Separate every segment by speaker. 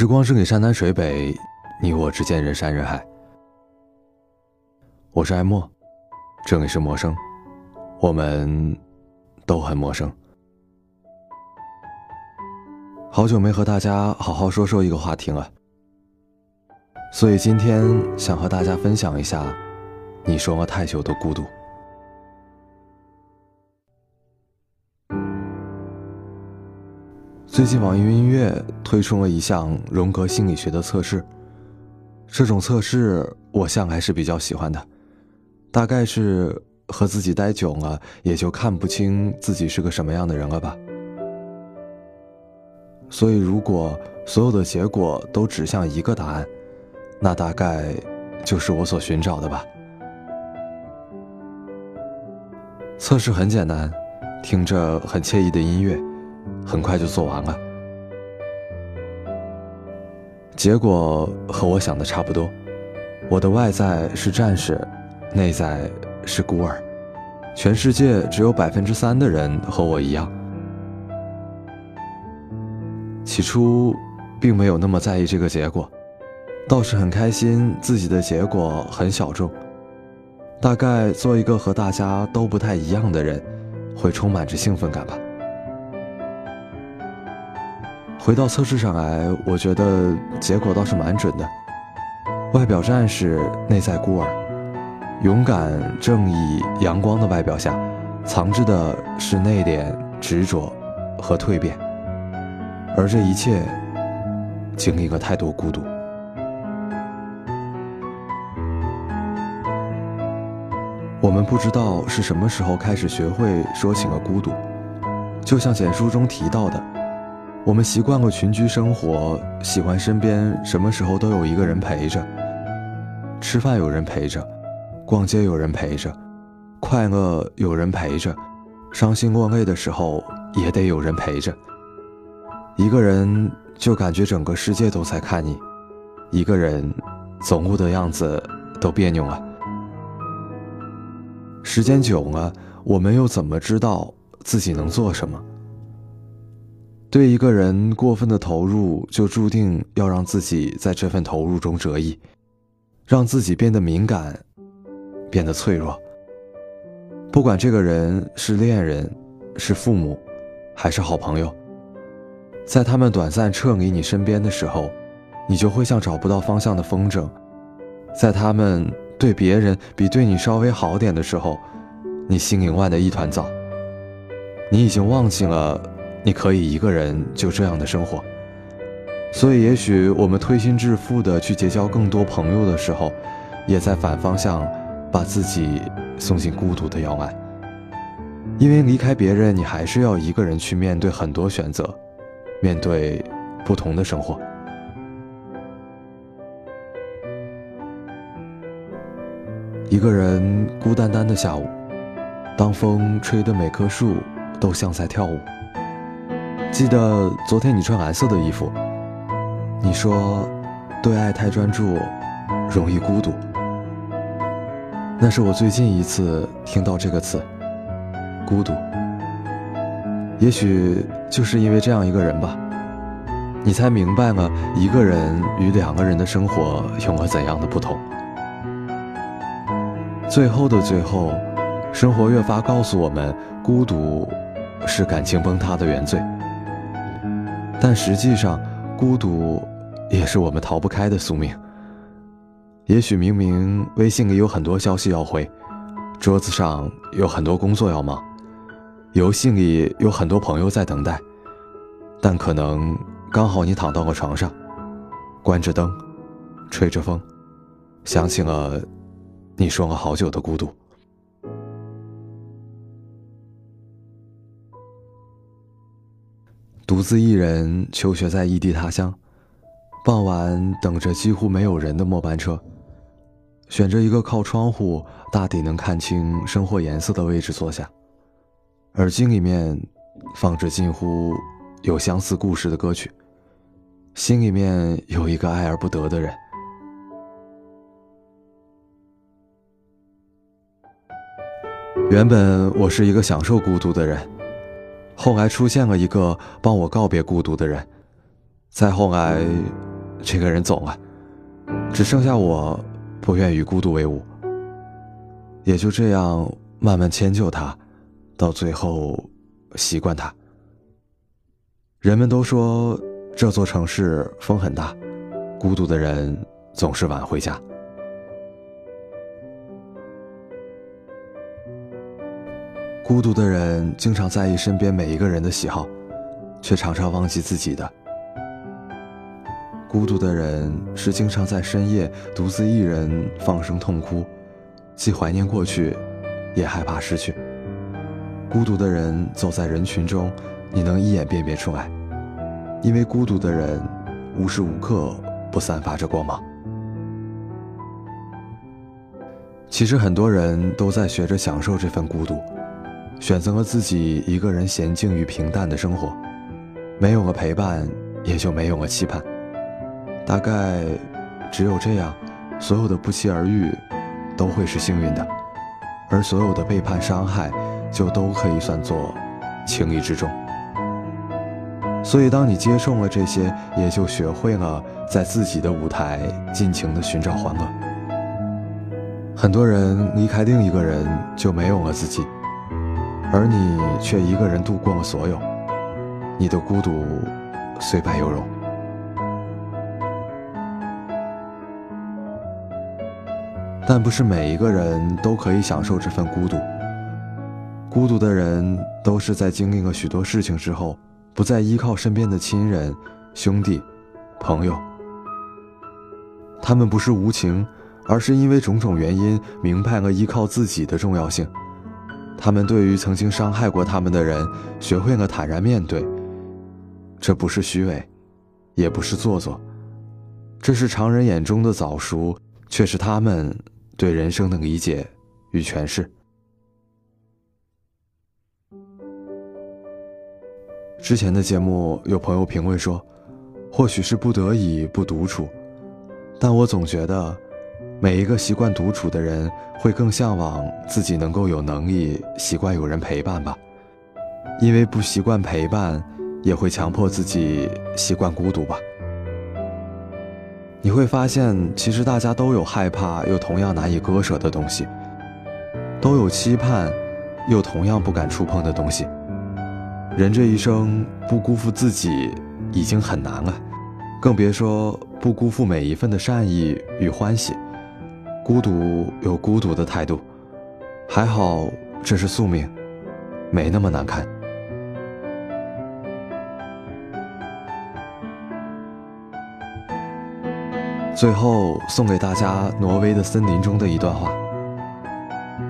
Speaker 1: 时光是给山南水北，你我之间人山人海。我是爱默，这里是陌生，我们都很陌生。好久没和大家好好说说一个话题了，所以今天想和大家分享一下你说了太久的孤独。最近网易云音乐推出了一项荣格心理学的测试，这种测试我向来是比较喜欢的，大概是和自己待久了，也就看不清自己是个什么样的人了吧。所以，如果所有的结果都指向一个答案，那大概就是我所寻找的吧。测试很简单，听着很惬意的音乐。很快就做完了，结果和我想的差不多。我的外在是战士，内在是孤儿，全世界只有百分之三的人和我一样。起初并没有那么在意这个结果，倒是很开心自己的结果很小众。大概做一个和大家都不太一样的人，会充满着兴奋感吧。回到测试上来，我觉得结果倒是蛮准的。外表战士，内在孤儿，勇敢、正义、阳光的外表下，藏着的是内敛、执着和蜕变。而这一切，经历了太多孤独。我们不知道是什么时候开始学会说起了孤独，就像简书中提到的。我们习惯了群居生活，喜欢身边什么时候都有一个人陪着。吃饭有人陪着，逛街有人陪着，快乐有人陪着，伤心落泪的时候也得有人陪着。一个人就感觉整个世界都在看你，一个人总悟的样子都别扭了。时间久了，我们又怎么知道自己能做什么？对一个人过分的投入，就注定要让自己在这份投入中折翼，让自己变得敏感，变得脆弱。不管这个人是恋人，是父母，还是好朋友，在他们短暂撤离你身边的时候，你就会像找不到方向的风筝；在他们对别人比对你稍微好点的时候，你心里乱的一团糟。你已经忘记了。你可以一个人就这样的生活，所以也许我们推心置腹的去结交更多朋友的时候，也在反方向把自己送进孤独的摇篮。因为离开别人，你还是要一个人去面对很多选择，面对不同的生活。一个人孤单单的下午，当风吹得每棵树都像在跳舞。记得昨天你穿蓝色的衣服，你说对爱太专注，容易孤独。那是我最近一次听到这个词，孤独。也许就是因为这样一个人吧，你才明白了一个人与两个人的生活有了怎样的不同。最后的最后，生活越发告诉我们，孤独是感情崩塌的原罪。但实际上，孤独也是我们逃不开的宿命。也许明明微信里有很多消息要回，桌子上有很多工作要忙，游戏里有很多朋友在等待，但可能刚好你躺到了床上，关着灯，吹着风，想起了你说了好久的孤独。独自一人求学在异地他乡，傍晚等着几乎没有人的末班车，选着一个靠窗户、大抵能看清生活颜色的位置坐下，耳机里面放着近乎有相似故事的歌曲，心里面有一个爱而不得的人。原本我是一个享受孤独的人。后来出现了一个帮我告别孤独的人，再后来，这个人走了，只剩下我，不愿与孤独为伍。也就这样慢慢迁就他，到最后习惯他。人们都说这座城市风很大，孤独的人总是晚回家。孤独的人经常在意身边每一个人的喜好，却常常忘记自己的。孤独的人是经常在深夜独自一人放声痛哭，既怀念过去，也害怕失去。孤独的人走在人群中，你能一眼辨别出来，因为孤独的人无时无刻不散发着光芒。其实很多人都在学着享受这份孤独。选择了自己一个人娴静与平淡的生活，没有了陪伴，也就没有了期盼。大概，只有这样，所有的不期而遇，都会是幸运的，而所有的背叛伤害，就都可以算作情理之中。所以，当你接受了这些，也就学会了在自己的舞台尽情的寻找欢乐。很多人离开另一个人，就没有了自己。而你却一个人度过了所有，你的孤独虽败犹荣。但不是每一个人都可以享受这份孤独。孤独的人都是在经历了许多事情之后，不再依靠身边的亲人、兄弟、朋友。他们不是无情，而是因为种种原因，明白了依靠自己的重要性。他们对于曾经伤害过他们的人，学会了坦然面对。这不是虚伪，也不是做作，这是常人眼中的早熟，却是他们对人生的理解与诠释。之前的节目有朋友评论说，或许是不得已不独处，但我总觉得。每一个习惯独处的人，会更向往自己能够有能力习惯有人陪伴吧，因为不习惯陪伴，也会强迫自己习惯孤独吧。你会发现，其实大家都有害怕又同样难以割舍的东西，都有期盼，又同样不敢触碰的东西。人这一生不辜负自己，已经很难了，更别说不辜负每一份的善意与欢喜。孤独有孤独的态度，还好这是宿命，没那么难看。最后送给大家挪威的森林中的一段话：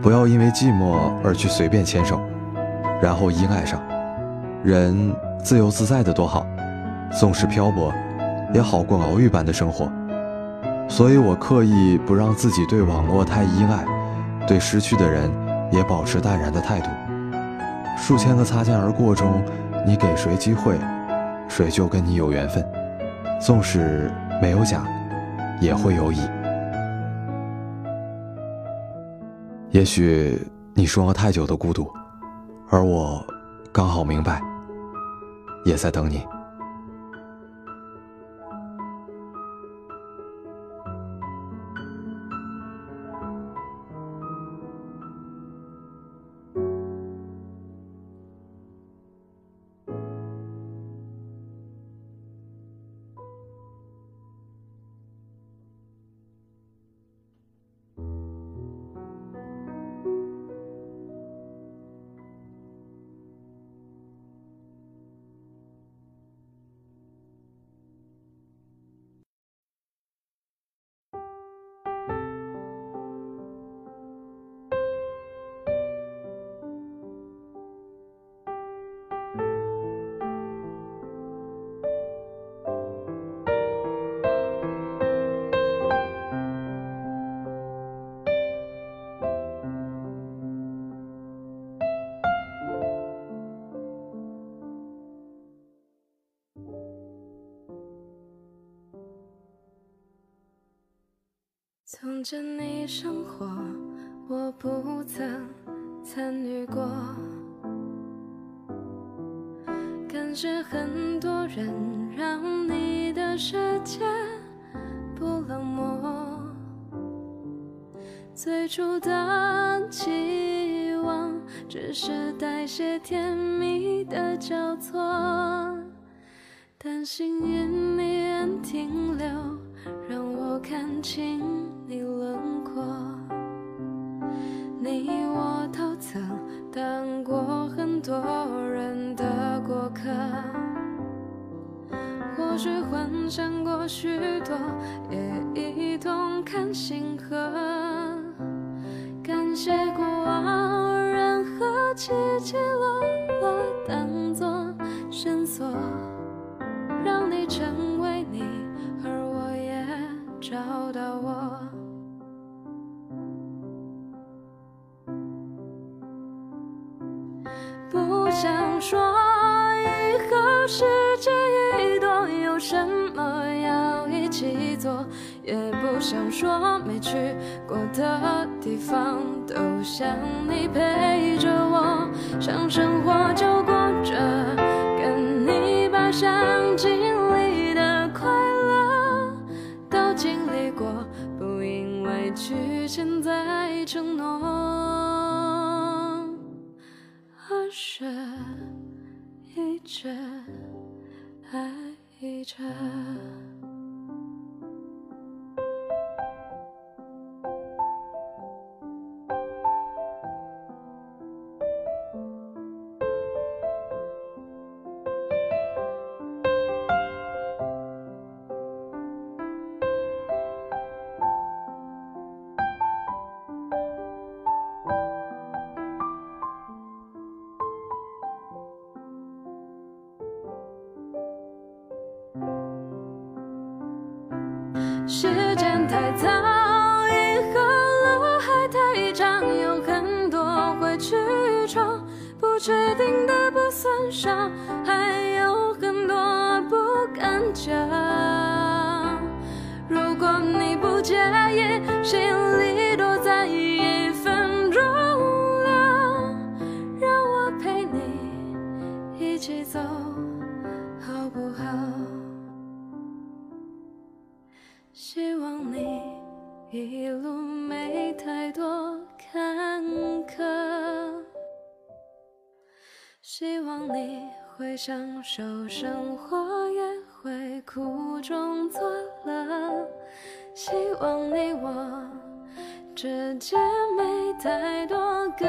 Speaker 1: 不要因为寂寞而去随便牵手，然后依赖上。人自由自在的多好，纵使漂泊，也好过牢狱般的生活。所以我刻意不让自己对网络太依赖，对失去的人也保持淡然的态度。数千个擦肩而过中，你给谁机会，谁就跟你有缘分。纵使没有甲，也会有乙。也许你说了太久的孤独，而我刚好明白，也在等你。
Speaker 2: 从前你生活，我不曾参与过。感谢很多人，让你的世界不。冷漠。最初的期望，只是带些甜蜜的交错，但幸运你仍停留，让我看清你轮廓。你我都曾当过很多人的过客，或许幻想过许多，也一同看星河。感谢过往，任何起起落落当作线索，让你成为你，而我也找到我。想说以后世界一多，有什么要一起做。也不想说没去过的地方，都想你陪着我，想生活就过着，跟你把想经历的快乐都经历过，不因为局限在承诺，而是一直爱着。确定的不算少，还有很多不敢讲。如果你不介意，心里多在意一分钟了，让我陪你一起走，好不好？希望你一路望你会享受生活，也会苦中作乐。希望你我之间没太多隔